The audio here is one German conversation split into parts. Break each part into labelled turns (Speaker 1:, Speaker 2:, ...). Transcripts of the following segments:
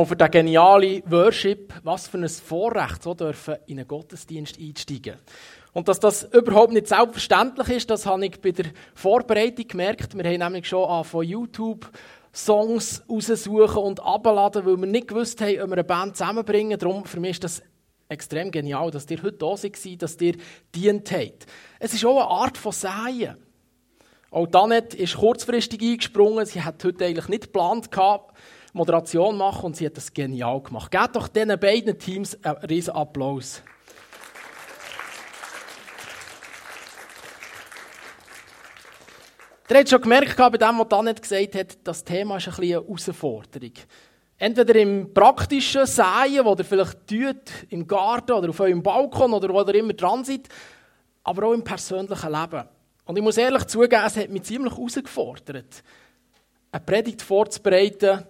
Speaker 1: Und für den genialen Worship, was für ein Vorrecht, so dürfen in einen Gottesdienst einsteigen. Und dass das überhaupt nicht selbstverständlich ist, das habe ich bei der Vorbereitung gemerkt. Wir haben nämlich schon von YouTube Songs raussuchen und abladen, weil wir nicht gewusst haben, ob wir eine Band zusammenbringen. Darum für mich ist das extrem genial, dass ihr heute da seid, dass ihr dient habt. Es ist auch eine Art von Säen. Auch Danet ist kurzfristig eingesprungen. Sie hat heute eigentlich nicht geplant gehabt, Moderation machen und sie hat das genial gemacht. Gebt doch diesen beiden Teams einen riesen Applaus. Ihr habt schon gemerkt, bei dem, was Danet gesagt hat, das Thema ist ein eine Herausforderung. Entweder im praktischen Säen, wo ihr vielleicht tut, im Garten oder auf eurem Balkon oder wo ihr immer dran seid, aber auch im persönlichen Leben. Und ich muss ehrlich zugeben, es hat mich ziemlich herausgefordert, eine Predigt vorzubereiten,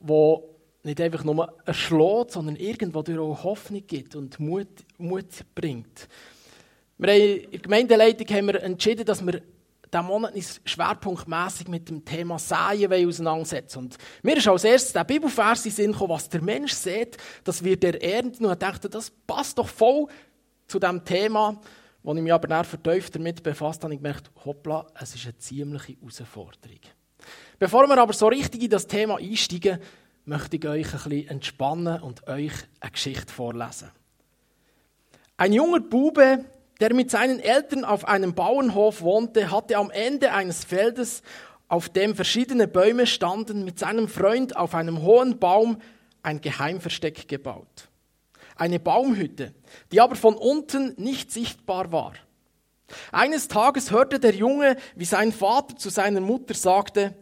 Speaker 1: die nicht einfach nur erschlägt, sondern irgendwo durch auch Hoffnung gibt und Mut, Mut bringt. Wir haben, in der Gemeindeleitung haben wir entschieden, dass wir diesen Monat schwerpunktmässig mit dem Thema Säen auseinandersetzen Und mir ist als erstes der Bibelvers in Sinn gekommen, was der Mensch sieht, das wird er ernten. Und ich dachte, das passt doch voll zu dem Thema, wo ich mich aber dann vertieft damit befasst habe. Ich gemerkt, hoppla, es ist eine ziemliche Herausforderung. Bevor wir aber so richtig in das Thema einsteigen, möchte ich euch ein bisschen entspannen und euch eine Geschichte vorlesen. Ein junger Bube der mit seinen Eltern auf einem Bauernhof wohnte, hatte am Ende eines Feldes, auf dem verschiedene Bäume standen, mit seinem Freund auf einem hohen Baum ein Geheimversteck gebaut. Eine Baumhütte, die aber von unten nicht sichtbar war. Eines Tages hörte der Junge, wie sein Vater zu seiner Mutter sagte,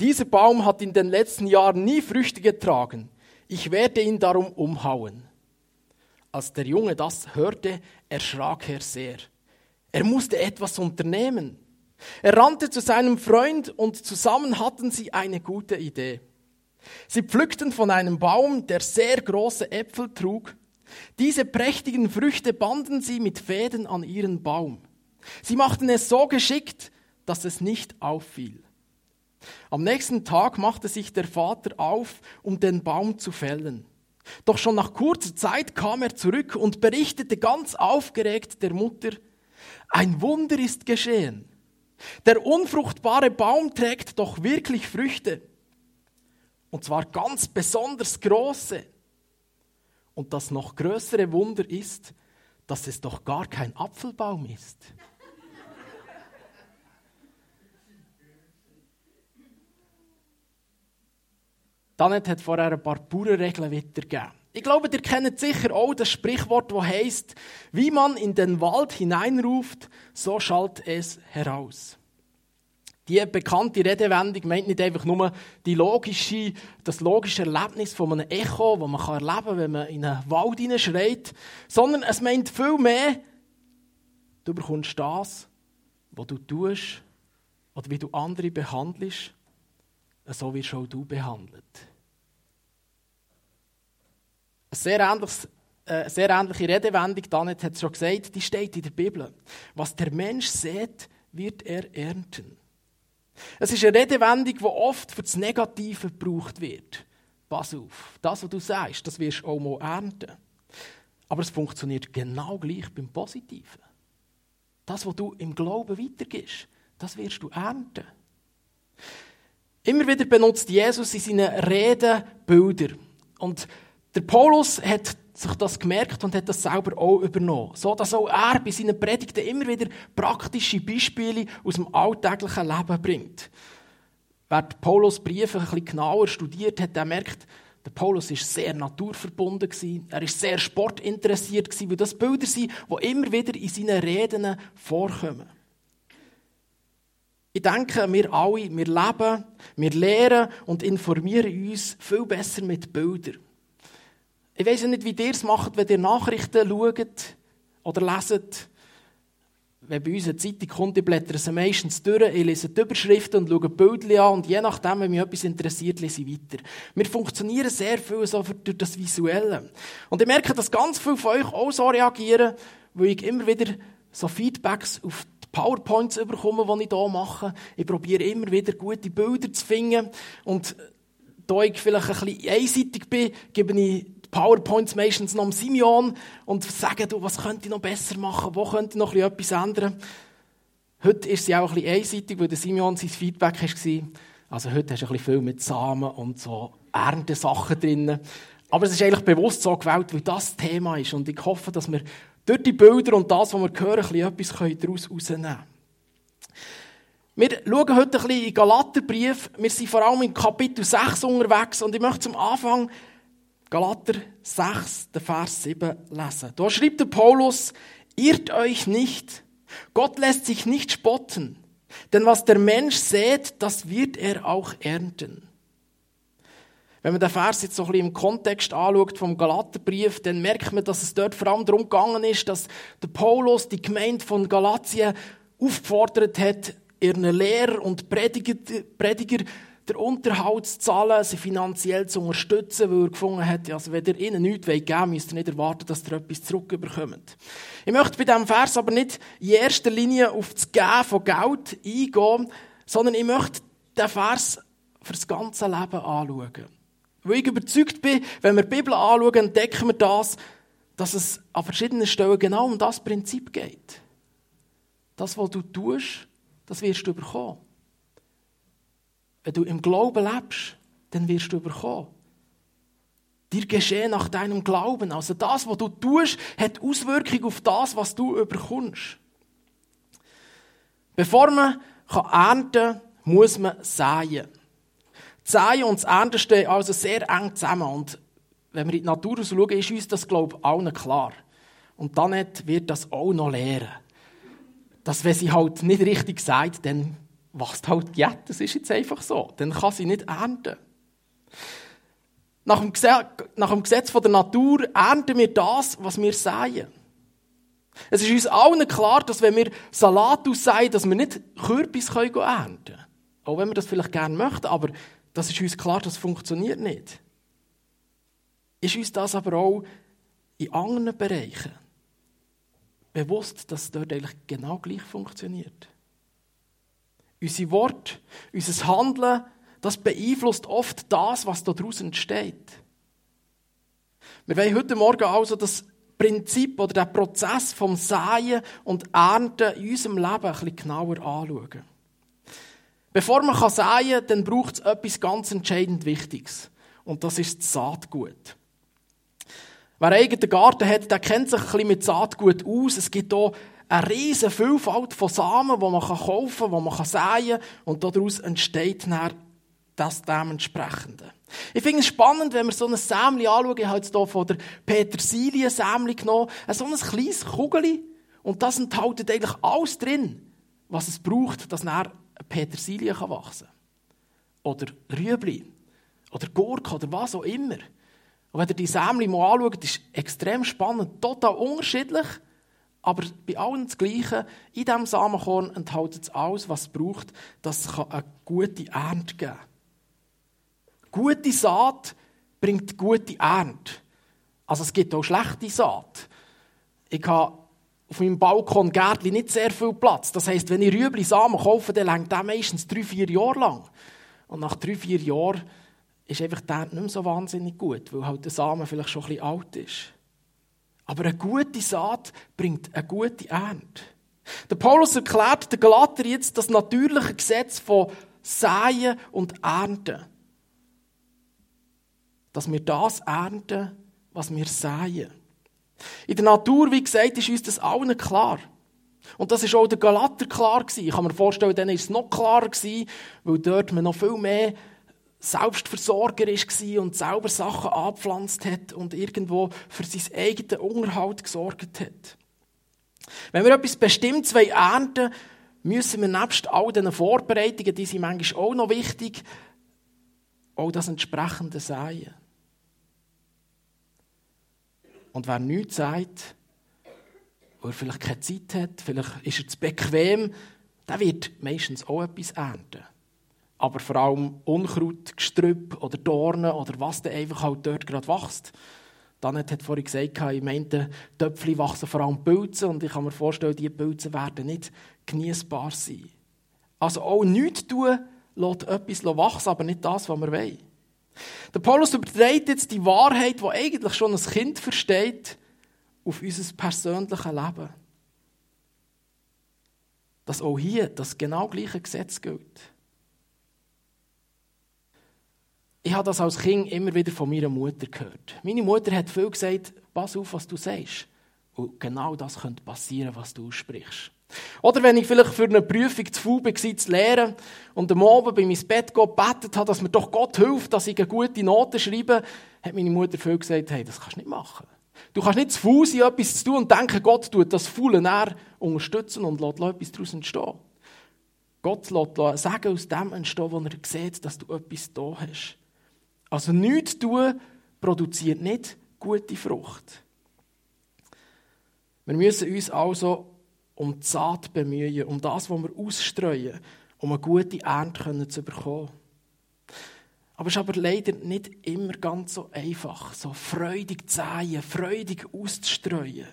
Speaker 1: dieser Baum hat in den letzten Jahren nie Früchte getragen. Ich werde ihn darum umhauen. Als der Junge das hörte, erschrak er sehr. Er musste etwas unternehmen. Er rannte zu seinem Freund und zusammen hatten sie eine gute Idee. Sie pflückten von einem Baum, der sehr große Äpfel trug. Diese prächtigen Früchte banden sie mit Fäden an ihren Baum. Sie machten es so geschickt, dass es nicht auffiel. Am nächsten Tag machte sich der Vater auf, um den Baum zu fällen. Doch schon nach kurzer Zeit kam er zurück und berichtete ganz aufgeregt der Mutter, ein Wunder ist geschehen. Der unfruchtbare Baum trägt doch wirklich Früchte. Und zwar ganz besonders große. Und das noch größere Wunder ist, dass es doch gar kein Apfelbaum ist. Danet hat vorher ein paar Bauernregeln weitergegeben. Ich glaube, ihr kennt sicher auch das Sprichwort, das heißt, wie man in den Wald hineinruft, so schallt es heraus. Die bekannte Redewendung meint nicht einfach nur die logische, das logische Erlebnis von einem Echo, das man erleben kann, wenn man in einen Wald hineinschreit, sondern es meint viel mehr, du bekommst das, was du tust oder wie du andere behandelst so wirst auch du behandelt. Eine sehr, ähnliches, äh, sehr ähnliche Redewendung, Danet hat es schon gesagt, die steht in der Bibel. Was der Mensch sät, wird er ernten. Es ist eine Redewendung, die oft für das Negative gebraucht wird. Pass auf, das, was du sagst, das wirst du auch mal ernten. Aber es funktioniert genau gleich beim Positiven. Das, was du im Glauben weitergibst, das wirst du ernten. Immer wieder benutzt Jesus in seinen Reden Bilder. Und der Paulus hat sich das gemerkt und hat das selber auch übernommen. So dass auch er bei seinen Predigten immer wieder praktische Beispiele aus dem alltäglichen Leben bringt. Wer Paulus Briefe ein bisschen genauer studiert hat, der merkt, der Paulus ist sehr naturverbunden. Er ist sehr sportinteressiert weil das Bilder sind, die immer wieder in seinen Reden vorkommen. Ich denke, wir alle, wir leben, wir lehren und informieren uns viel besser mit Bildern. Ich weiß nicht, wie ihr es macht, wenn ihr Nachrichten schaut oder leset. Wenn bei uns eine Zeitung kommt, ich blätter sie meistens durch, ich lese die Überschriften und schaue die Bilder an und je nachdem, wenn mich etwas interessiert, lese ich weiter. Wir funktionieren sehr viel so durch das Visuelle. Und ich merke, dass ganz viele von euch auch so reagieren, weil ich immer wieder so Feedbacks auf PowerPoints bekommen, die ich hier mache. Ich probiere immer wieder gute Bilder zu finden. Und da ich vielleicht ein bisschen einseitig bin, gebe ich die PowerPoints meistens noch am Simeon und sage, du, was könnte ich noch besser machen, wo könnte ich noch etwas ändern. Heute ist sie auch ein bisschen einseitig, weil der Simeon sein Feedback war. Also heute hast du ein bisschen viel mit Samen und so Erntesachen drin. Aber es ist eigentlich bewusst so gewählt, weil das Thema ist. Und ich hoffe, dass wir durch die Bilder und das, was wir hören, ein bisschen etwas daraus herausnehmen können. Wir schauen heute ein bisschen in den Galaterbrief. Wir sind vor allem in Kapitel 6 unterwegs und ich möchte zum Anfang Galater 6, den Vers 7 lesen. Da schreibt der Paulus, irrt euch nicht, Gott lässt sich nicht spotten, denn was der Mensch sät, das wird er auch ernten. Wenn man den Vers jetzt so ein bisschen im Kontext anschaut vom Galaterbrief, dann merkt man, dass es dort vor allem darum gegangen ist, dass der Paulus die Gemeinde von Galatien aufgefordert hat, ihren Lehrer und Prediger, Prediger den Unterhalt zu zahlen, sie finanziell zu unterstützen, weil er gefunden hat, also wenn ihr ihnen nichts geben wollt, müsst ihr nicht erwarten, dass ihr etwas zurückbekommt. Ich möchte bei diesem Vers aber nicht in erster Linie auf das Geben von Geld eingehen, sondern ich möchte den Vers für das ganze Leben anschauen. Weil ich überzeugt bin, wenn wir die Bibel anschauen, entdecken wir das, dass es an verschiedenen Stellen genau um das Prinzip geht. Das, was du tust, das wirst du bekommen. Wenn du im Glauben lebst, dann wirst du bekommen. Dir geschehen nach deinem Glauben. Also das, was du tust, hat Auswirkungen auf das, was du überkommst. Bevor man ernten kann, muss man säen. Säen und das Ernten stehen also sehr eng zusammen. Und wenn wir in die Natur schauen, ist uns das, glaube ich, allen klar. Und dann wird das auch noch lehren. Dass, wenn sie halt nicht richtig sagt, dann wächst halt ja, das ist jetzt einfach so. Dann kann sie nicht ernten. Nach dem, Gesetz, nach dem Gesetz der Natur ernten wir das, was wir säen. Es ist uns allen klar, dass wenn wir Salat aussäen, dass wir nicht Kürbis ernten können. Auch wenn wir das vielleicht gerne möchten, aber das ist uns klar, das funktioniert nicht. Ist uns das aber auch in anderen Bereichen bewusst, dass es dort eigentlich genau gleich funktioniert? Unsere Worte, unser Handeln, das beeinflusst oft das, was daraus entsteht. Wir wollen heute Morgen also das Prinzip oder den Prozess vom Säen und Ernten in unserem Leben ein bisschen genauer anschauen. Bevor man säen kann, dann braucht es etwas ganz entscheidend Wichtiges. Und das ist das Saatgut. Wer einen eigenen Garten hat, der kennt sich ein bisschen mit Saatgut aus. Es gibt hier eine riesige Vielfalt von Samen, die man kaufen kann, die man säen kann. Und daraus entsteht dann das dementsprechende. Ich finde es spannend, wenn wir so ein Sämli anschauen. Ich habe jetzt hier von der Petersilie-Sämli genommen. So ein kleines Kugel. Und das enthält eigentlich alles drin, was es braucht, dass dann Petersilie kann wachsen Oder Rüebli. Oder Gurke oder was auch immer. Und wenn ihr die Sämli mal anschaut, ist extrem spannend, total unterschiedlich, aber bei allen das Gleiche. In diesem Samenkorn enthält es alles, was es braucht, dass es eine gute Ernte geben kann. Gute Saat bringt gute Ernte. Also es gibt auch schlechte Saat. Ich habe auf meinem Balkon Gärtli nicht sehr viel Platz. Das heisst, wenn ich Rüebli Samen kaufe, dann längt der meistens drei, vier Jahre lang. Und nach drei, vier Jahren ist einfach der nicht mehr so wahnsinnig gut, weil halt der Samen vielleicht schon ein bisschen alt ist. Aber eine gute Saat bringt eine gute Ernte. Der Paulus erklärt den Galater jetzt das natürliche Gesetz von Säen und Ernten. Dass wir das ernten, was wir säen. In der Natur, wie gesagt, ist uns das allen klar. Und das ist auch der Galater klar gewesen. Ich kann mir vorstellen, dann ist es noch klarer gewesen, weil dort man noch viel mehr Selbstversorger war und selber Sachen angepflanzt hat und irgendwo für seinen eigenen Unterhalt gesorgt hat. Wenn wir etwas Bestimmtes ernten wollen, müssen wir nebst all diesen Vorbereitungen, die sind manchmal auch noch wichtig, auch das entsprechende säen. Und wer nichts sagt, weil er vielleicht keine Zeit hat, vielleicht ist er zu bequem, der wird meistens auch etwas ernten. Aber vor allem Unkraut, Gestrüpp oder Dornen oder was dann einfach halt dort gerade wächst. Danet hat vorhin gesagt, ich meinte, Töpfchen wachsen vor allem Pilze und ich kann mir vorstellen, diese Pilze werden nicht genießbar sein. Also auch nichts tun, lässt etwas wachsen, aber nicht das, was wir wollen. Der Paulus überträgt jetzt die Wahrheit, die eigentlich schon ein Kind versteht, auf unser persönliches Leben. Dass auch hier das genau gleiche Gesetz gilt. Ich habe das als Kind immer wieder von meiner Mutter gehört. Meine Mutter hat viel gesagt, pass auf, was du sagst. Und genau das könnte passieren, was du aussprichst. Oder wenn ich vielleicht für eine Prüfung zu faul war, zu lernen und am Abend bei meinem Bett gebetet habe, dass mir doch Gott hilft, dass ich eine gute Note schreibe, hat meine Mutter viel gesagt, hey, das kannst du nicht machen. Du kannst nicht zu faul sein, etwas zu tun und denken, Gott tut das Faule näher unterstützen und lässt etwas daraus entstehen. Gott lässt sagen aus dem entstehen, wo er sieht, dass du etwas da hast. Also nichts tun produziert nicht gute Frucht. Wir müssen uns also um die Saat bemühen, um das, was wir ausstreuen, um eine gute Ernte zu bekommen. Aber es ist aber leider nicht immer ganz so einfach, so freudig zu säen, freudig auszustreuen.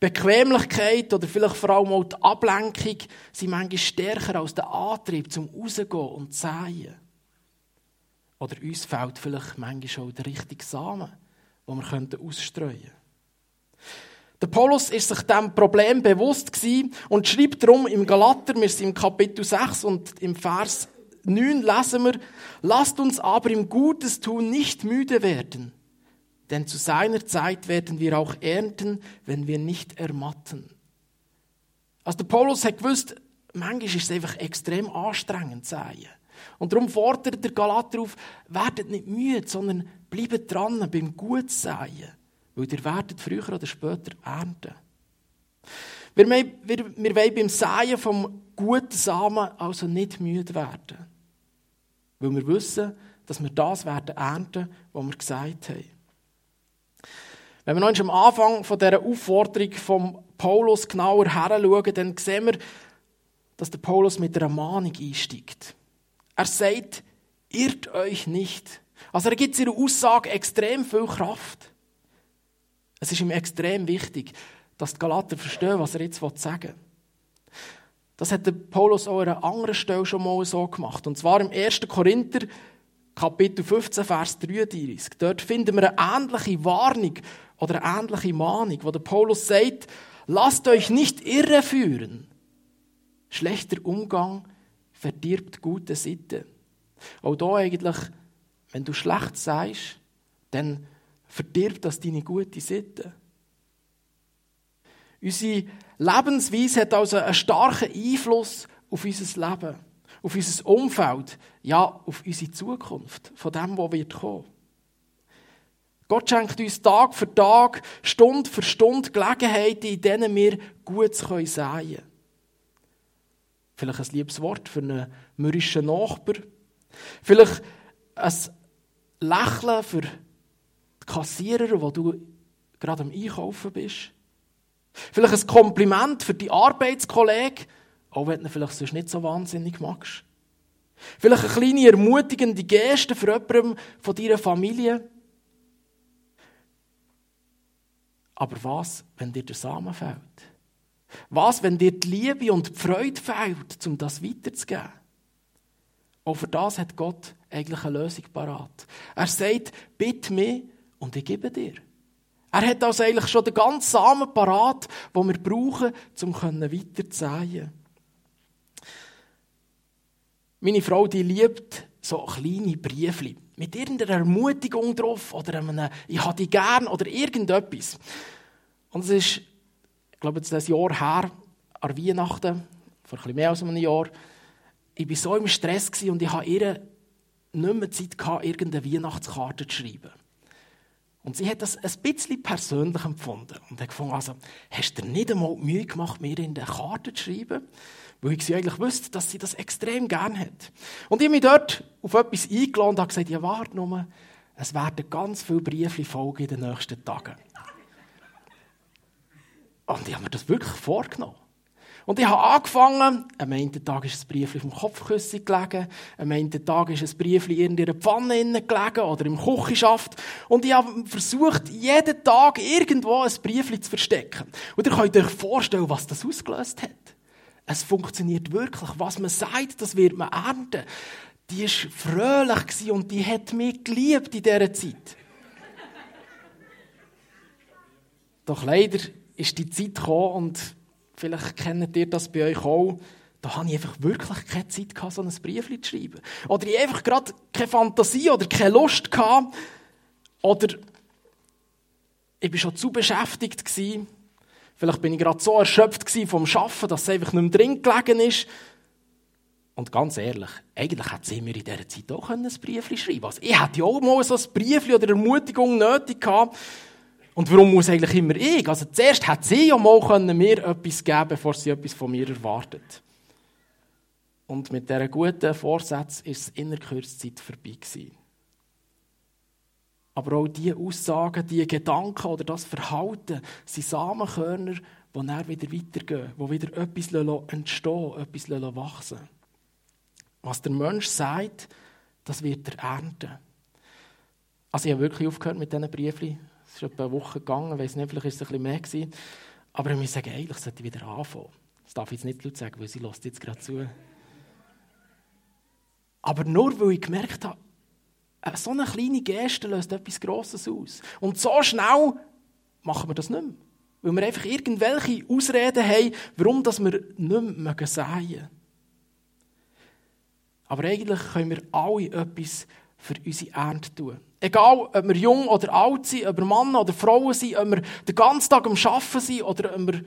Speaker 1: Bequemlichkeit oder vielleicht vor allem auch die Ablenkung sind manchmal stärker als der Antrieb zum Rausgehen und zu säen. Oder uns fehlt vielleicht manchmal auch der richtige Samen, den wir ausstreuen könnten. Der Paulus ist sich dem Problem bewusst und schreibt darum im Galater, wir sind im Kapitel 6 und im Vers 9 lesen wir, lasst uns aber im Gutes tun nicht müde werden, denn zu seiner Zeit werden wir auch ernten, wenn wir nicht ermatten. Also der Paulus hat gewusst, manchmal ist es einfach extrem anstrengend zu sein. Und darum fordert der Galater auf, werdet nicht müde, sondern bleibt dran beim Gutsein. Weil ihr werdet früher oder später ernten. Wir, wir, wir wollen beim Säen vom guten Samen also nicht müde werden. Weil wir wissen, dass wir das werden ernten, was wir gesagt haben. Wenn wir noch am Anfang von dieser Aufforderung von Paulus genauer heranschauen, dann sehen wir, dass der Paulus mit einer Mahnung einsteigt. Er sagt, irrt euch nicht. Also er gibt seiner Aussage extrem viel Kraft. Es ist ihm extrem wichtig, dass die Galater verstehen, was er jetzt sagen will. Das hat der Paulus auch an einer anderen Stelle schon mal so gemacht. Und zwar im 1. Korinther, Kapitel 15, Vers 33. Dort finden wir eine ähnliche Warnung oder eine ähnliche Mahnung, wo der Paulus sagt, lasst euch nicht irreführen. Schlechter Umgang verdirbt gute Sitte. Auch da eigentlich, wenn du schlecht sagst, dann verdirbt das deine gute Sitte. Unsere Lebensweise hat also einen starken Einfluss auf unser Leben, auf unser Umfeld, ja, auf unsere Zukunft, von dem, was wird kommen. Gott schenkt uns Tag für Tag, Stunde für Stunde Gelegenheiten, in denen wir gut säen können. Vielleicht ein liebes Wort für einen mürrischen Nachbar. Vielleicht ein Lächeln für Kassierer, wo du gerade am Einkaufen bist. Vielleicht ein Kompliment für die Arbeitskollegen, auch wenn du ihn vielleicht sonst nicht so wahnsinnig magst. Vielleicht eine kleine ermutigende Geste für jemanden von deiner Familie. Aber was, wenn dir der Samen fehlt? Was, wenn dir die Liebe und die Freude fehlt, um das weiterzugeben? Auch für das hat Gott eigentlich eine Lösung parat. Er sagt, bitte mich und ich gebe dir. Er hat also eigentlich schon den ganzen Samen parat, den wir brauchen, um weiter zu. Meine Frau, die liebt so kleine Briefli mit irgendeiner Ermutigung drauf oder einem «Ich habe dich gern» oder irgendetwas. Und es ist, ich glaube, jetzt ein Jahr her, an Weihnachten, vor ein bisschen mehr als einem Jahr, ich war so im Stress und ich hatte ihr nicht mehr Zeit, gehabt, irgendeine Weihnachtskarte zu schreiben. Und sie hat das ein bisschen persönlich empfunden und hat gefunden, also, hast du dir nicht einmal die Mühe gemacht, mir in der Karte zu schreiben? Weil ich sie eigentlich wusste, dass sie das extrem gern hat. Und ich habe mich dort auf etwas eingeladen und habe gesagt, ja, warte nur, es werden ganz viele Briefe folgen in den nächsten Tagen. Und ich habe mir das wirklich vorgenommen. Und ich habe angefangen, am einen Tag ist ein Brief vom Kopfküssen gelegen, am einen Tag ist ein Brief in ihrer Pfanne gelegen oder im Küchenschaft. Und ich habe versucht, jeden Tag irgendwo ein Brief zu verstecken. Und ihr könnt euch vorstellen, was das ausgelöst hat. Es funktioniert wirklich. Was man sagt, das wird man ernten. die war fröhlich und die hat mich geliebt in dieser Zeit. Doch leider ist die Zeit gekommen und vielleicht kennt ihr das bei euch auch, da hatte ich einfach wirklich keine Zeit, gehabt, so ein Brief zu schreiben. Oder ich einfach gerade keine Fantasie oder keine Lust gehabt. Oder ich war schon zu beschäftigt. Gewesen. Vielleicht bin ich gerade so erschöpft vom Arbeiten, dass es einfach nicht mehr drin gelegen ist. Und ganz ehrlich, eigentlich hätte sie mir in dieser Zeit auch ein Brief schreiben können. Also ich hätte ja auch mal so ein Brief oder Ermutigung nötig gehabt. Und warum muss eigentlich immer ich? Also zuerst hätte sie ja mal mir etwas geben bevor sie etwas von mir erwartet. Und mit dieser guten Vorsatz ist es in der Kurzzeit vorbei gewesen. Aber auch diese Aussagen, diese Gedanken oder das Verhalten sind Samenkörner, die dann wieder weitergehen, die wieder etwas entstehen etwas wachsen Was der Mensch sagt, das wird er ernten. Also ich habe wirklich aufgehört mit diesen Briefen. Ist etwa eine Woche gegangen, ich weiß nicht, vielleicht war es ein bisschen mehr. Gewesen. Aber ich muss sagen, eigentlich sollte ich wieder anfangen. Das darf ich jetzt nicht laut sagen, weil sie lässt jetzt gerade zu. Aber nur weil ich gemerkt habe, so eine kleine Geste löst etwas Grosses aus. Und so schnell machen wir das nicht mehr. Weil wir einfach irgendwelche Ausreden haben, warum das wir nicht mehr sagen Aber eigentlich können wir alle etwas für unsere Ernte tun. Egal, ob wir jung oder alt sind, ob wir Männer oder Frauen sind, ob wir den ganzen Tag am Arbeiten sind oder ob wir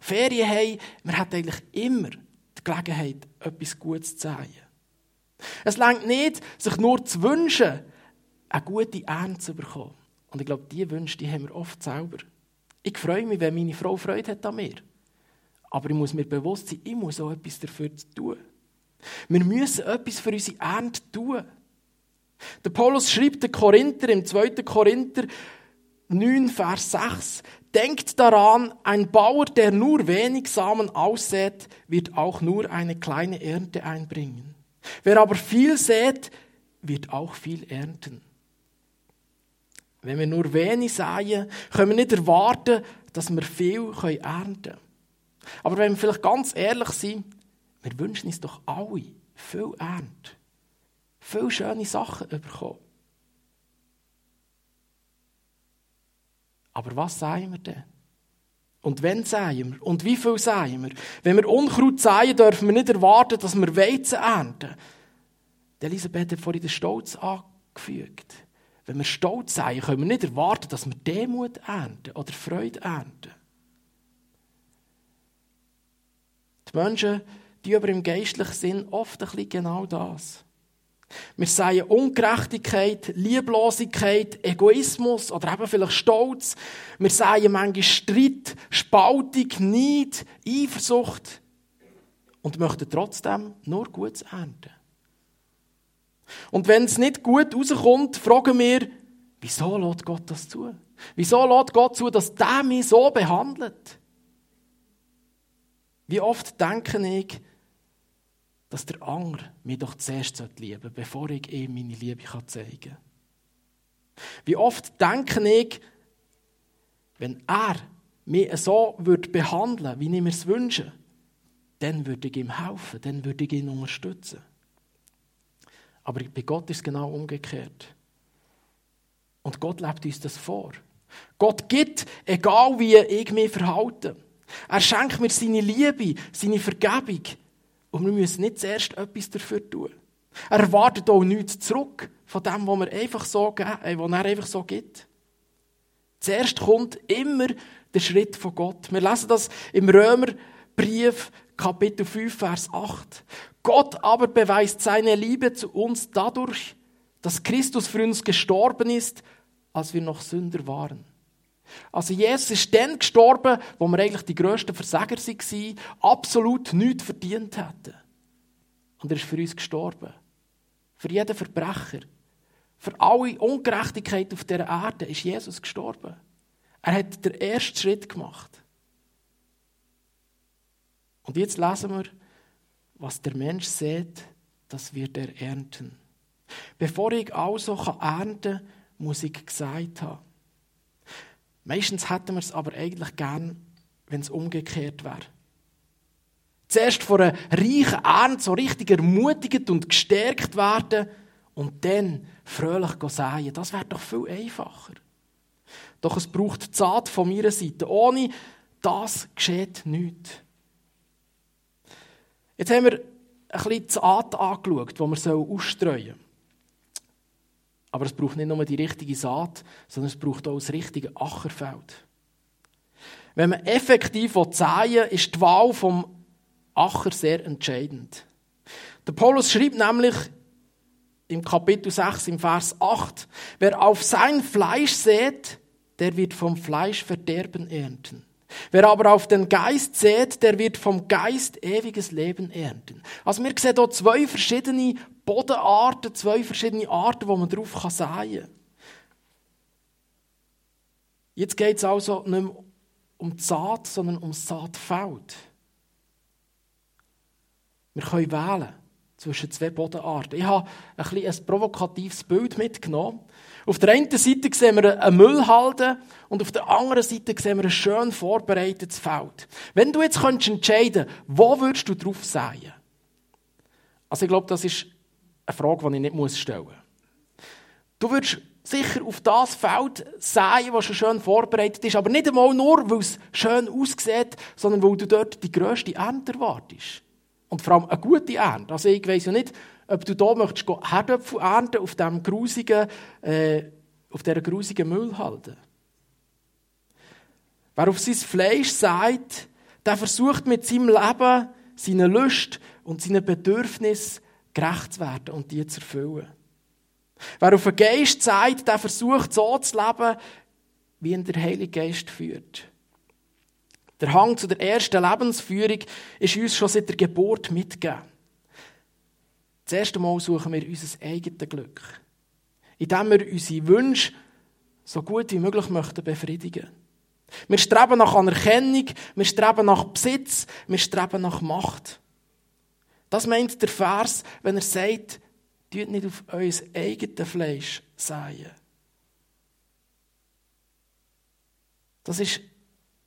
Speaker 1: Ferien haben, wir haben eigentlich immer die Gelegenheit, etwas Gutes zu sagen. Es längt nicht, sich nur zu wünschen, eine gute Ernte zu bekommen. Und ich glaube, diese Wünsche die haben wir oft selber. Ich freue mich, wenn meine Frau Freude hat an mir. Aber ich muss mir bewusst sein, ich muss auch etwas dafür tun. Wir müssen etwas für unsere Ernte tun. Der Paulus schreibt den Korinther im 2. Korinther 9, Vers 6. Denkt daran, ein Bauer, der nur wenig Samen aussät, wird auch nur eine kleine Ernte einbringen. Wer aber viel sät, wird auch viel ernten. Wenn wir nur wenig säen, können wir nicht erwarten, dass wir viel ernten können. Aber wenn wir vielleicht ganz ehrlich sind, wir wünschen uns doch alle viel Ernte. Viele schöne Sachen bekommen. Aber was sagen wir denn? Und wenn säen wir? Und wie viel säen wir? Wenn wir Unkraut säen, dürfen wir nicht erwarten, dass wir Weizen ernten. Elisabeth hat vorhin den Stolz angefügt. Wenn wir stolz säen, können wir nicht erwarten, dass wir Demut ernten oder Freude ernten. Die Menschen, die aber im geistlichen Sinn oft ein bisschen genau das. Wir sehen Ungerechtigkeit, Lieblosigkeit, Egoismus oder eben vielleicht Stolz. Wir sehen manchmal Streit, Spaltung, Neid, Eifersucht und möchten trotzdem nur Gutes ernten. Und wenn es nicht gut rauskommt, fragen wir, wieso lässt Gott das zu? Wieso lässt Gott zu, dass der mich so behandelt? Wie oft denke ich, dass der andere mich doch zuerst lieben sollte, bevor ich ihm meine Liebe zeigen kann. Wie oft denke ich, wenn er mich so würde behandeln wie ich mir es wünsche, dann würde ich ihm helfen, dann würde ich ihn unterstützen. Aber bei Gott ist es genau umgekehrt. Und Gott lebt uns das vor. Gott gibt, egal wie ich mich verhalte. Er schenkt mir seine Liebe, seine Vergebung, und wir müssen nicht zuerst etwas dafür tun. Er erwartet auch nichts zurück von dem, was, wir einfach so, äh, was er einfach so gibt. Zuerst kommt immer der Schritt von Gott. Wir lesen das im Römerbrief, Kapitel 5, Vers 8. Gott aber beweist seine Liebe zu uns dadurch, dass Christus für uns gestorben ist, als wir noch Sünder waren. Also Jesus ist dann gestorben, wo wir eigentlich die grössten Versager waren, absolut nichts verdient hätten. Und er ist für uns gestorben. Für jeden Verbrecher. Für alle Ungerechtigkeit auf dieser Erde ist Jesus gestorben. Er hat den ersten Schritt gemacht. Und jetzt lesen wir, was der Mensch sieht, das wird er ernten. Bevor ich also ernten kann, muss ich gesagt haben. Meistens hätten wir es aber eigentlich gern, wenn es umgekehrt wäre. Zuerst von einer reichen Ernte so richtig ermutigt und gestärkt werden und dann fröhlich säen. Das wäre doch viel einfacher. Doch es braucht Zart von meiner Seite. Ohne das geschieht nichts. Jetzt haben wir ein bisschen die Saat angeschaut, die wir ausstreuen sollen. Aber es braucht nicht nur die richtige Saat, sondern es braucht auch das richtige Ackerfeld. Wenn man effektiv säen ist die Wahl vom Acher sehr entscheidend. Der Paulus schreibt nämlich im Kapitel 6, im Vers 8, wer auf sein Fleisch sät, der wird vom Fleisch Verderben ernten. Wer aber auf den Geist sät, der wird vom Geist ewiges Leben ernten. Also wir sehen hier zwei verschiedene Bodenarten, zwei verschiedene Arten, wo man drauf säen kann. Jetzt geht es also nicht mehr um die Saat, sondern um das Saatfeld. Wir können wählen zwischen zwei Bodenarten. Ich habe ein, ein provokatives Bild mitgenommen. Auf der einen Seite sehen wir eine Müllhalde und auf der anderen Seite sehen wir ein schön vorbereitetes Feld. Wenn du jetzt entscheiden könntest, wo würdest du drauf säen? Also ich glaube, das ist eine Frage, die ich nicht stellen muss. Du würdest sicher auf das Feld säen, das schon schön vorbereitet ist, aber nicht einmal nur, weil es schön aussieht, sondern weil du dort die grösste Ernte erwartest. Und vor allem eine gute Ernte. Also ich weiss ja nicht, ob du da möchtest Herdöpfel ernten auf diesem grusigen, äh, auf dieser grusigen Müllhalde. Wer auf sein Fleisch sagt, der versucht mit seinem Leben, seinen Lust und seinen Bedürfnissen gerecht zu werden und die zu erfüllen. Wer auf den Geist sagt, der versucht so zu leben, wie ihn der Heilige Geist führt. Der Hang zu der ersten Lebensführung ist uns schon seit der Geburt mitgegeben. Das erste Mal suchen wir unser eigenes Glück, indem wir unsere Wünsche so gut wie möglich möchten befriedigen. Wir streben nach Anerkennung, wir streben nach Besitz, wir streben nach Macht. Das meint der Vers, wenn er sagt, tut nicht auf euer eigenes Fleisch säen. Das ist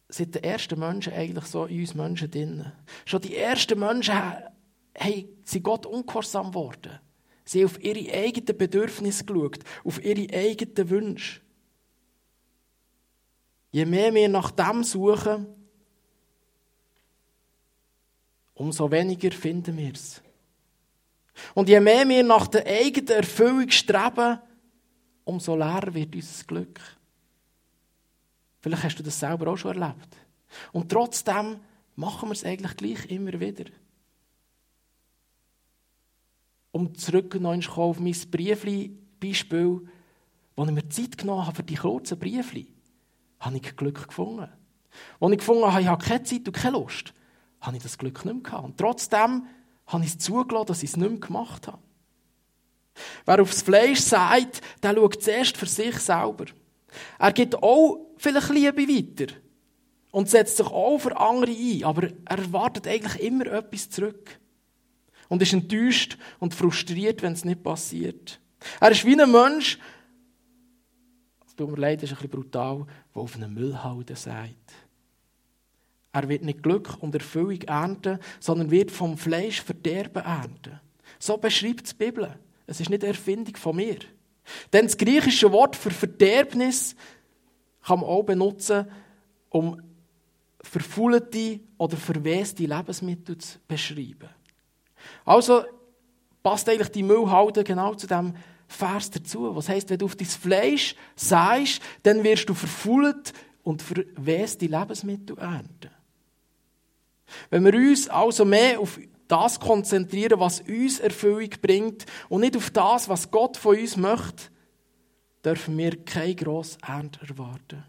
Speaker 1: seit den ersten Menschen eigentlich so in uns Menschen drin. Schon die ersten Menschen hey, sind Gott ungehorsam geworden. Sie haben auf ihre eigenen Bedürfnisse geschaut, auf ihre eigenen Wünsche. Je mehr wir nach dem suchen, umso weniger finden wir es. Und je mehr wir nach der eigenen Erfüllung streben, umso leerer wird unser Glück. Vielleicht hast du das selber auch schon erlebt. Und trotzdem machen wir es eigentlich gleich immer wieder. Um zurück auf mein Briefli-Beispiel, wo ich mir Zeit genommen habe für die kurzen Briefli, habe ich Glück gefunden. Als ich gefunden habe, ich habe keine Zeit und keine Lust, habe ich das Glück nicht mehr gehabt. Und trotzdem habe ich es zugelassen, dass ich es nicht mehr gemacht habe. Wer aufs Fleisch sagt, der schaut zuerst für sich selber. Er gibt auch vielleicht Liebe weiter und setzt sich auch für andere ein, aber er erwartet eigentlich immer etwas zurück. Und ist enttäuscht und frustriert, wenn es nicht passiert. Er ist wie ein Mensch, es tut mir leid, das ist ein bisschen brutal, der auf eine Müllhalde sagt. Er wird nicht Glück und Erfüllung ernten, sondern wird vom Fleisch Verderben ernten. So beschreibt die Bibel. Es ist nicht eine Erfindung von mir. Denn das griechische Wort für Verderbnis kann man auch benutzen, um verfaulte oder verweste Lebensmittel zu beschreiben. Also passt eigentlich die Müllhalde genau zu dem Vers dazu. Was heißt, wenn du auf dein Fleisch sagst, dann wirst du verfault und verweste Lebensmittel ernten. Wenn wir uns also mehr auf das konzentrieren, was uns Erfüllung bringt und nicht auf das, was Gott von uns möchte, dürfen wir keine grosse Ernte erwarten.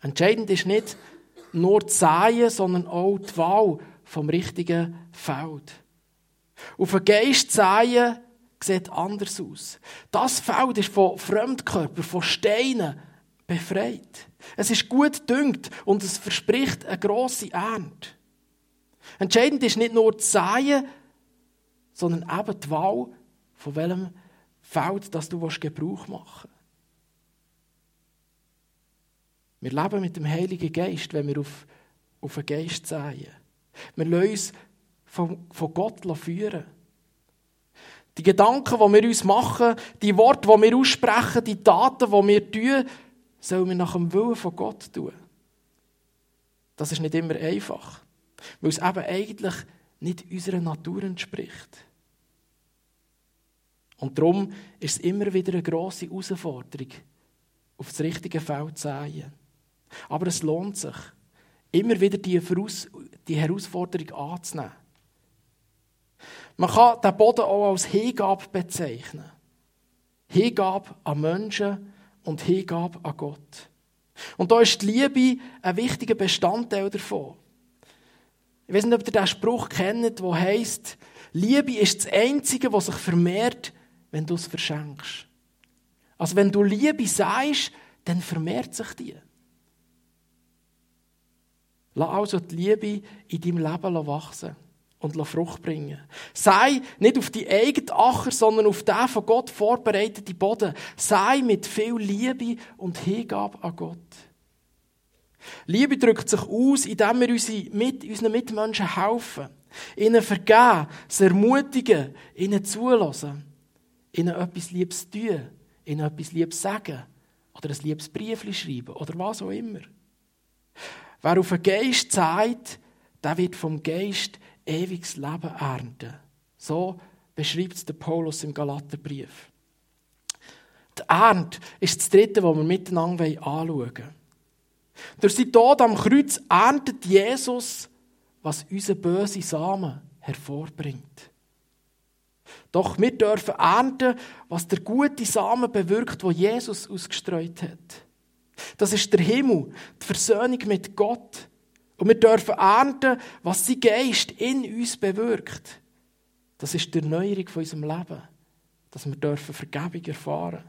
Speaker 1: Entscheidend ist nicht nur das Säen, sondern auch die Wahl vom richtigen Feld. Auf einen Geist säen sieht anders aus. Das Feld ist von Fremdkörpern, von Steinen befreit. Es ist gut düngt und es verspricht eine grosse Ernte. Entscheidend ist nicht nur das Säen, sondern eben die Wahl, von welchem Feld das du Gebrauch machen willst. Wir leben mit dem Heiligen Geist, wenn wir auf, auf den Geist säen. Wir lassen uns von, von Gott führen. Die Gedanken, die wir uns machen, die Worte, die wir aussprechen, die Taten, die wir tun, sollen wir nach dem Willen von Gott tun. Das ist nicht immer einfach, weil es eben eigentlich nicht unserer Natur entspricht. Und darum ist es immer wieder eine grosse Herausforderung, auf das richtige Feld zu säen. Aber es lohnt sich, immer wieder die, die Herausforderung anzunehmen. Man kann den Boden auch als Hingabe bezeichnen. Hingabe an Menschen und Hingabe an Gott. Und da ist die Liebe ein wichtiger Bestandteil davon. Ich weiß nicht, ob ihr diesen Spruch kennt, der heißt: Liebe ist das Einzige, was sich vermehrt, wenn du es verschenkst. Also wenn du Liebe sagst, dann vermehrt sich die. Lass also die Liebe in deinem Leben wachsen und Frucht bringen. Sei nicht auf die eigene Acher, sondern auf den von Gott vorbereiteten Boden. Sei mit viel Liebe und Hingabe an Gott. Liebe drückt sich aus, indem wir unseren Mitmenschen helfen, ihnen vergeben, sie ermutigen, ihnen zulassen, ihnen etwas Liebes tun, ihnen etwas Liebes sagen oder ein liebes Brief schreiben oder was auch immer. Wer auf den Geist zeigt, der wird vom Geist ewiges Leben ernten. So beschreibt es der Paulus im Galaterbrief. Die Ernte ist das Dritte, was wir miteinander anschauen wollen. Durch seinen Tod am Kreuz erntet Jesus, was unser böse Samen hervorbringt. Doch wir dürfen ernten, was der gute Samen bewirkt, wo Jesus ausgestreut hat. Das ist der Himmel, die Versöhnung mit Gott. Und wir dürfen ernten, was sein Geist in uns bewirkt. Das ist die Erneuerung von unserem Leben. Dass wir dürfen Vergebung erfahren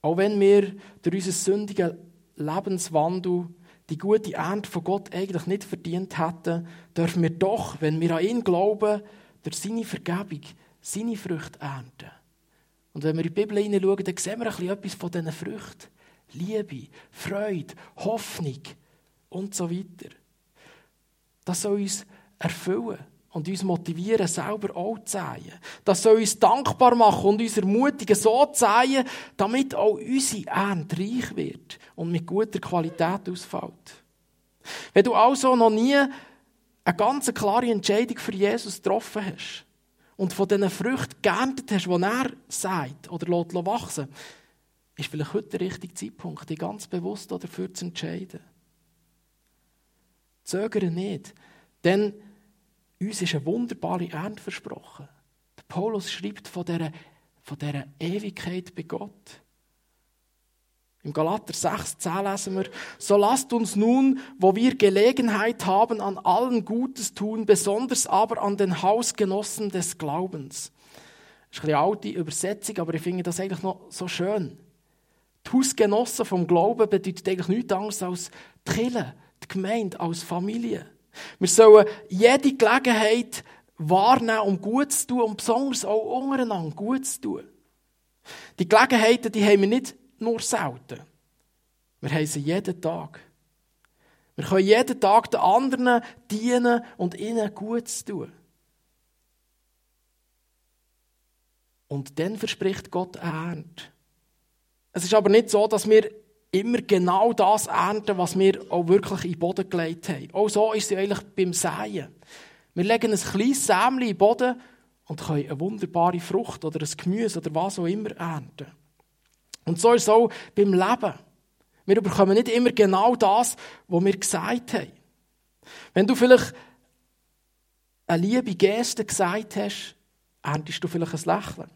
Speaker 1: Auch wenn wir durch unseren sündigen Lebenswandel die gute Ernte von Gott eigentlich nicht verdient hätten, dürfen wir doch, wenn wir an ihn glauben, durch seine Vergebung seine Früchte ernten. Und wenn wir in die Bibel hineinschauen, dann sehen wir ein bisschen etwas von diesen Früchten. Liebe, Freude, Hoffnung und so weiter. Das soll uns erfüllen und uns motivieren, selber auch zu säen. Das soll uns dankbar machen und uns ermutigen, so zu säen, damit auch unsere Ernte reich wird und mit guter Qualität ausfällt. Wenn du also noch nie eine ganz klare Entscheidung für Jesus getroffen hast und von diesen Früchten geerntet hast, die er sagt oder lässt wachsen ist vielleicht heute der richtige Zeitpunkt, dich ganz bewusst dafür zu entscheiden. Zögere nicht, denn uns ist eine wunderbare Ernte versprochen. Der Paulus schreibt von dieser, von dieser Ewigkeit bei Gott. Im Galater 6, 10 lesen wir, so lasst uns nun, wo wir Gelegenheit haben, an allen Gutes tun, besonders aber an den Hausgenossen des Glaubens. Das ist eine alte Übersetzung, aber ich finde das eigentlich noch so schön. Die Hausgenossen vom Glauben bedeutet eigentlich nichts anderes als die Kirche, die Gemeinde, als Familie. Wir sollen jede Gelegenheit wahrnehmen, um gut zu tun und besonders auch untereinander gut zu tun. Die Gelegenheiten, die haben wir nicht nur selten. Wir haben sie jeden Tag. Wir können jeden Tag den anderen dienen und ihnen gut zu tun. Und dann verspricht Gott Ernte. Es ist aber nicht so, dass wir immer genau das ernten, was wir auch wirklich in den Boden gelegt haben. Auch so ist es eigentlich beim Säen. Wir legen ein kleines Sämchen in den Boden und können eine wunderbare Frucht oder ein Gemüse oder was auch immer ernten. Und so ist es auch beim Leben. Wir bekommen nicht immer genau das, was wir gesagt haben. Wenn du vielleicht eine liebe Geste gesagt hast, erntest du vielleicht ein Lächeln.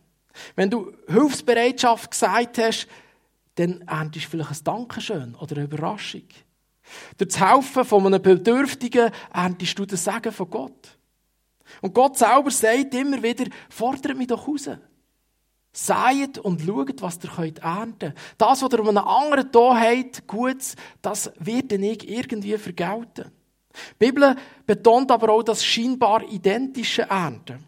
Speaker 1: Wenn du Hilfsbereitschaft gesagt hast, dann erntest du vielleicht ein Dankeschön oder eine Überraschung. Durch das Helfen von einem Bedürftigen erntest du das Segen von Gott. Und Gott selber sagt immer wieder, fordert mich doch raus. Seid und schaut, was ihr könnt ernten. Das, was ihr um einen anderen da habt, Gutes, das wird dann nicht irgendwie vergelten. Die Bibel betont aber auch das scheinbar identische Ernten.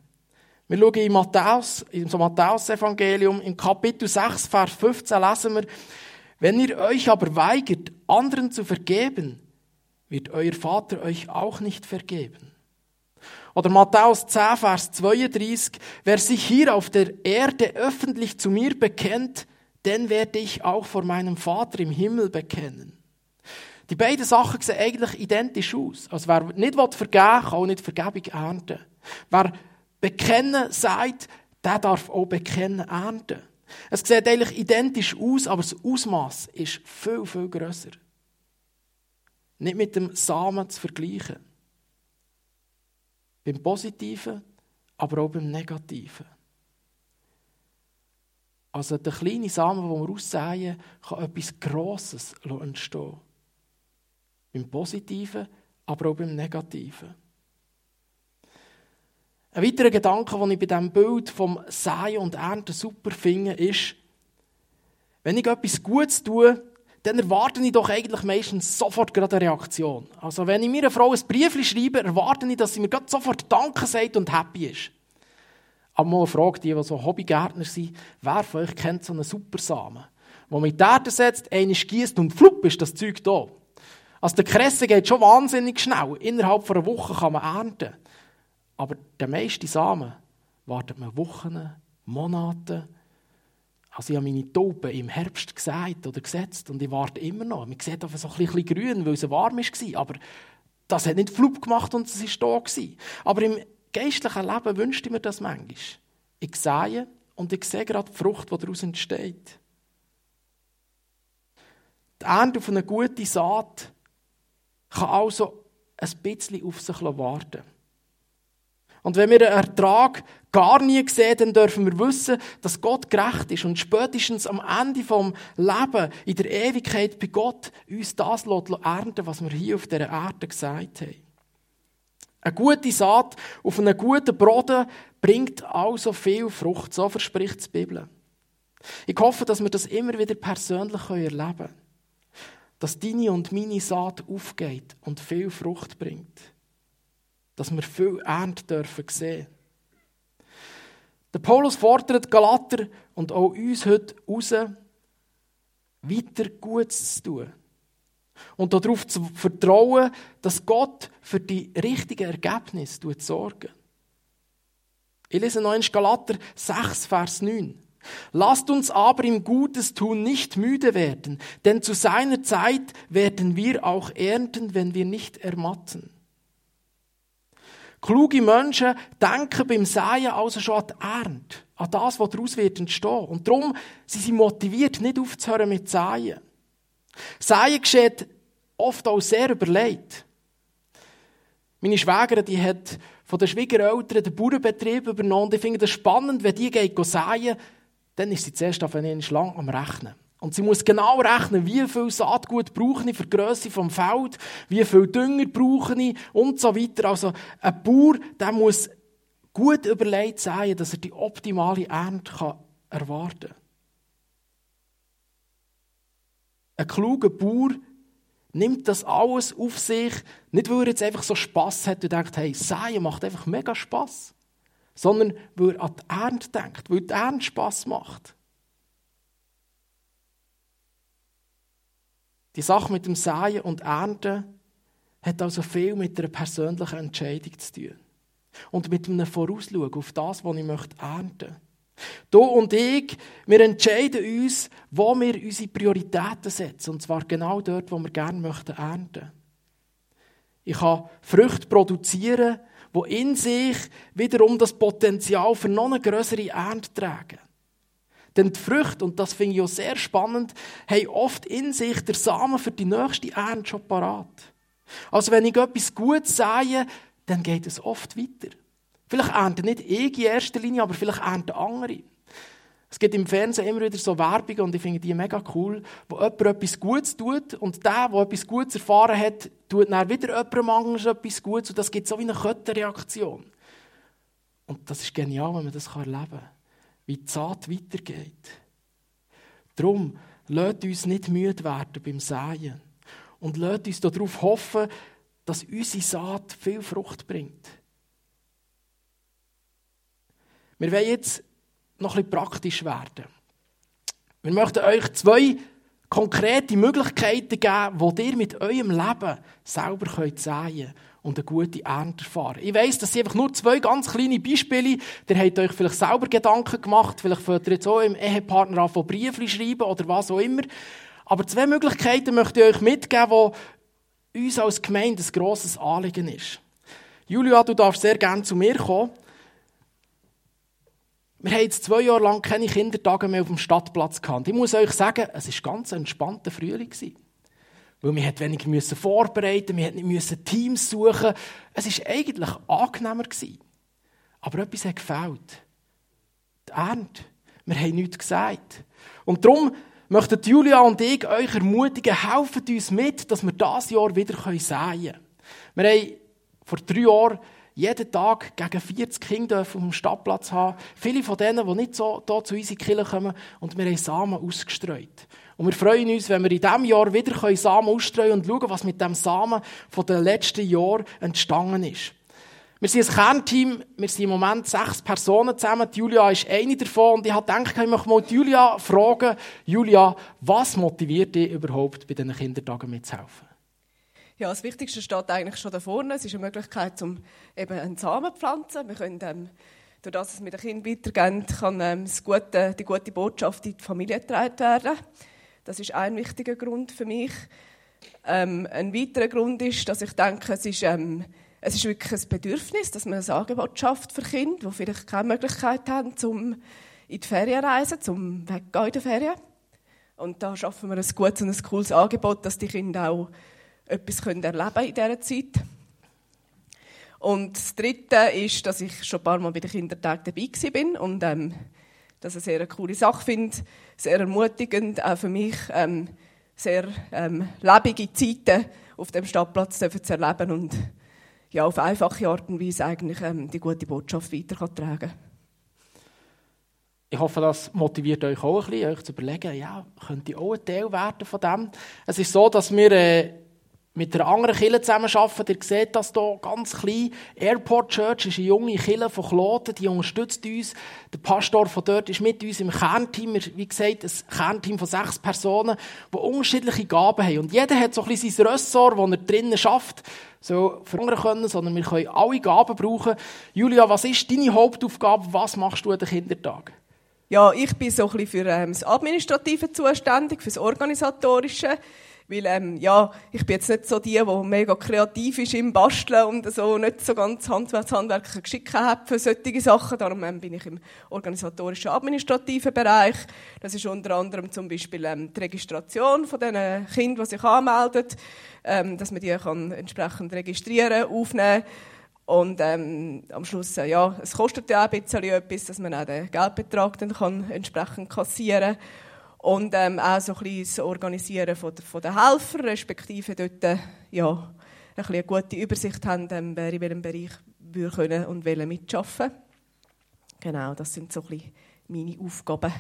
Speaker 1: Wir schauen in Matthäus, im Matthäus-Evangelium, im Kapitel 6, Vers 15 lesen wir, wenn ihr euch aber weigert, anderen zu vergeben, wird euer Vater euch auch nicht vergeben. Oder Matthäus 10, Vers 32, wer sich hier auf der Erde öffentlich zu mir bekennt, den werde ich auch vor meinem Vater im Himmel bekennen. Die beiden Sachen sehen eigentlich identisch aus. Also wer nicht vergeben will, kann auch nicht Vergebung ernten. Wer bekennen sagt, der darf auch bekennen ernten. Es sieht eigentlich identisch aus, aber das Ausmaß ist viel, viel grösser. Nicht mit dem Samen zu vergleichen. Beim Positiven, aber auch beim Negativen. Also der kleine Samen, den wir aussehen, kann etwas Grosses entstehen. Beim Positiven, aber auch beim Negativen. Ein weiterer Gedanke, den ich bei diesem Bild vom Säen und Ernten super finde, ist, wenn ich etwas Gutes tue, dann erwarte ich doch eigentlich meistens sofort gerade eine Reaktion. Also wenn ich meiner Frau ein Brief schreibe, erwarte ich, dass sie mir gerade sofort Danke sagt und happy ist. Aber mal fragt die, die so Hobbygärtner sind, wer von euch kennt so einen Supersamen, wo man in die Erde setzt, einen gießt und flupp ist das Zeug da. Also der Kresse geht schon wahnsinnig schnell. Innerhalb von einer Woche kann man ernten. Aber der meiste Samen wartet man Wochen, Monate. Also ich habe meine Tauben im Herbst gesät oder gesetzt und ich warte immer noch. Man sieht einfach so ein bisschen grün, weil es warm war. Aber das hat nicht Flug gemacht und es war da. Aber im geistlichen Leben wünschte ich mir das manchmal. Ich sehe und ich sehe gerade die Frucht, die daraus entsteht. Die Ernte auf eine gute Saat kann also ein bisschen auf sich warten. Und wenn wir einen Ertrag gar nie sehen, dann dürfen wir wissen, dass Gott gerecht ist und spätestens am Ende vom Leben in der Ewigkeit bei Gott uns das ernten was wir hier auf dieser Erde gesagt haben. Eine gute Saat auf einen guten Boden bringt also viel Frucht, so verspricht die Bibel. Ich hoffe, dass wir das immer wieder persönlich erleben können. Dass deine und meine Saat aufgeht und viel Frucht bringt dass wir viel Ernte dürfen sehen. Der Paulus fordert Galater und auch uns heute raus, weiter Gutes zu tun. Und darauf zu vertrauen, dass Gott für die richtigen Ergebnisse sorgt. Ich lese noch in Galater 6, Vers 9. Lasst uns aber im Gutes tun nicht müde werden, denn zu seiner Zeit werden wir auch ernten, wenn wir nicht ermatten. Kluge Menschen denken beim Säen also schon an die Ernte, an das, was daraus wird entstehen. Und darum sind sie motiviert, nicht aufzuhören mit Säen. Säen geschieht oft auch sehr überlegt. Meine Schwägerin, die hat von den Schwiegereltern den Bauernbetrieb übernommen. Und ich finde das spannend, wenn die geht säen, dann ist sie zuerst auf einen Schlang am Rechnen. Und sie muss genau rechnen, wie viel Saatgut brauche ich für die Grösse vom Feld, wie viel Dünger brauche ich und so weiter. Also ein Bauer, der muss gut überlegt sein, dass er die optimale Ernte erwarten kann. Ein kluger Bauer nimmt das alles auf sich, nicht weil er jetzt einfach so Spass hat und denkt, hey, Säen macht einfach mega Spass, sondern weil er an die Ernte denkt, weil die Ernte Spass macht. Die Sache mit dem Säen und Ernten hat also viel mit einer persönlichen Entscheidung zu tun. Und mit einem Vorausschauen auf das, was ich möchte ernten Du und ich, wir entscheiden uns, wo wir unsere Prioritäten setzen. Und zwar genau dort, wo wir gerne möchten ernten. Ich kann Früchte produzieren, wo in sich wiederum das Potenzial für noch eine größere Ernte tragen. Denn die Früchte, und das finde ich auch sehr spannend, haben oft in sich der Samen für die nächste Ernte schon parat. Also wenn ich etwas Gutes sehe, dann geht es oft weiter. Vielleicht ernten nicht ich in erster Linie, aber vielleicht ernten andere. Es gibt im Fernsehen immer wieder so Werbungen und ich finde die mega cool, wo jemand etwas Gutes tut und der, der etwas Gutes erfahren hat, tut dann wieder jemandem anders etwas Gutes und das gibt so wie eine Kettenreaktion. Und das ist genial, wenn man das erleben kann wie die Saat weitergeht. Darum, lasst uns nicht müde werden beim Säen. Und lasst uns darauf hoffen, dass unsere Saat viel Frucht bringt. Wir wollen jetzt noch bisschen praktisch werden. Wir möchten euch zwei konkrete Möglichkeiten geben, die ihr mit eurem Leben selber könnt säen und eine gute Ernte erfahren. Ich weiss, das sind einfach nur zwei ganz kleine Beispiele. Ihr habt euch vielleicht selber Gedanken gemacht, vielleicht fällt ihr jetzt auch im Ehepartner an von Briefen schreiben oder was auch immer. Aber zwei Möglichkeiten möchte ich euch mitgeben, die uns als Gemeinde ein grosses Anliegen ist. Julia, du darfst sehr gerne zu mir kommen. Wir haben jetzt zwei Jahre lang keine Kindertage mehr auf dem Stadtplatz gehabt. Ich muss euch sagen, es war ganz entspannter Frühling. Weil wir weniger müssen vorbereiten, wir nicht müssen Teams suchen. Es war eigentlich angenehmer Aber etwas hat gefehlt. Die Ernte. Wir haben nichts gesagt. Und darum möchten Julia und ich euch ermutigen, helfen uns mit, dass wir dieses Jahr wieder säen können. Wir haben vor drei Jahren jeden Tag gegen 40 Kinder auf dem Stadtplatz haben. Viele von denen, die nicht so hier zu unseren Kirche kommen. Und wir haben Samen ausgestreut. Und wir freuen uns, wenn wir in diesem Jahr wieder Samen ausstreuen und schauen, was mit dem Samen von den letzten Jahren entstanden ist. Wir sind ein Kernteam, wir sind im Moment sechs Personen zusammen. Julia ist eine davon und ich habe gedacht, ich möchte mal Julia fragen, Julia, was motiviert dich überhaupt, bei diesen Kindertagen mitzuhelfen?
Speaker 2: Ja, das Wichtigste steht eigentlich schon da vorne. Es ist eine Möglichkeit, um eben einen Samen zu pflanzen. Wir können, ähm, durch das, dass wir den Kindern weitergeben, kann ähm, gute, die gute Botschaft in die Familie getragen werden. Das ist ein wichtiger Grund für mich. Ähm, ein weiterer Grund ist, dass ich denke, es ist, ähm, es ist wirklich ein Bedürfnis, dass man ein Angebot schafft für Kinder, die vielleicht keine Möglichkeit haben, um in die Ferien reisen, zum Weggehen in die Ferien. Und da schaffen wir ein gutes und ein cooles Angebot, dass die Kinder auch etwas können erleben in dieser Zeit. Und das Dritte ist, dass ich schon ein paar Mal bei den Kindertagen dabei bin und ähm, das eine sehr coole Sache finde, sehr ermutigend, auch für mich ähm, sehr ähm, lebige Zeiten auf dem Stadtplatz zu erleben und ja, auf einfache Art und Weise eigentlich ähm, die gute Botschaft weitertragen
Speaker 1: Ich hoffe, das motiviert euch auch ein bisschen, euch zu überlegen, ja, könnte auch ein Teil werden von dem. Es ist so, dass wir äh, mit einer anderen Kirche zusammenarbeiten. Ihr seht das hier ganz klein. Airport Church ist eine junge Kirche von Kloten, die unterstützt uns. Der Pastor von dort ist mit uns im Kernteam. Wie gesagt, ein Kernteam von sechs Personen, die unterschiedliche Gaben haben. Und jeder hat so ein bisschen sein Ressort, das er drinnen schafft. So verhungern können, sondern wir können alle Gaben brauchen. Julia, was ist deine Hauptaufgabe? Was machst du an den Kindertag?
Speaker 2: Ja, ich bin so ein bisschen für ähm, das Administrative zuständig, für das Organisatorische. Weil, ähm, ja, ich bin jetzt nicht so die, die mega kreativ ist im Basteln und so nicht so ganz handwerkliche Geschicke hat für solche Sachen. Darum ähm, bin ich im organisatorischen, administrativen Bereich. Das ist unter anderem zum Beispiel ähm, die Registration von den Kindern, die sich anmelden, ähm, dass man die kann entsprechend registrieren, aufnehmen und ähm, am Schluss, äh, ja, es kostet ja auch ein bisschen etwas, dass man auch den Geldbetrag dann kann entsprechend kassieren kann. Und ähm, auch so ein bisschen das Organisieren von, der, von den Helfern, respektive dort äh, ja, ein bisschen eine gute Übersicht haben, ähm, wer in welchem Bereich wir können und wollen mitarbeiten. Genau, das sind so ein bisschen meine Aufgaben.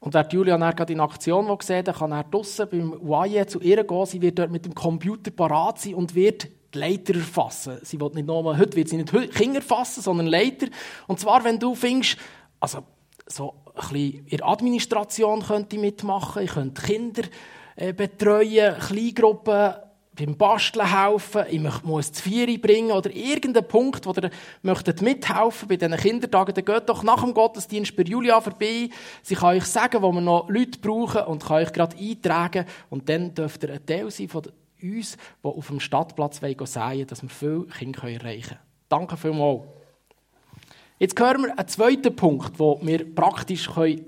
Speaker 1: Und wer Julia dann gerade in Aktion gesehen hat, kann er draussen beim YE zu ihr gehen. Sie wird dort mit dem Computer parat sein und wird die Leiter erfassen. Sie wird nicht nur, heute wird sie nicht Kinder erfassen, sondern Leiter. Und zwar, wenn du findest, also so ein bisschen in Administration könnte mitmachen, ich könnte Kinder äh, betreuen, Kleingruppen beim Basteln helfen, ich muss die Vieri bringen oder irgendeinen Punkt, wo ihr möchtet mithelfen bei diesen Kindertagen, dann geht doch nach dem Gottesdienst bei Julia vorbei. Sie kann euch sagen, wo wir noch Leute brauchen und kann euch gerade eintragen und dann dürft ihr ein Teil sein von uns, die auf dem Stadtplatz säen dass wir viele Kinder erreichen können. Danke vielmals. Jetzt hören wir einen zweiten Punkt, den wir praktisch sagen können.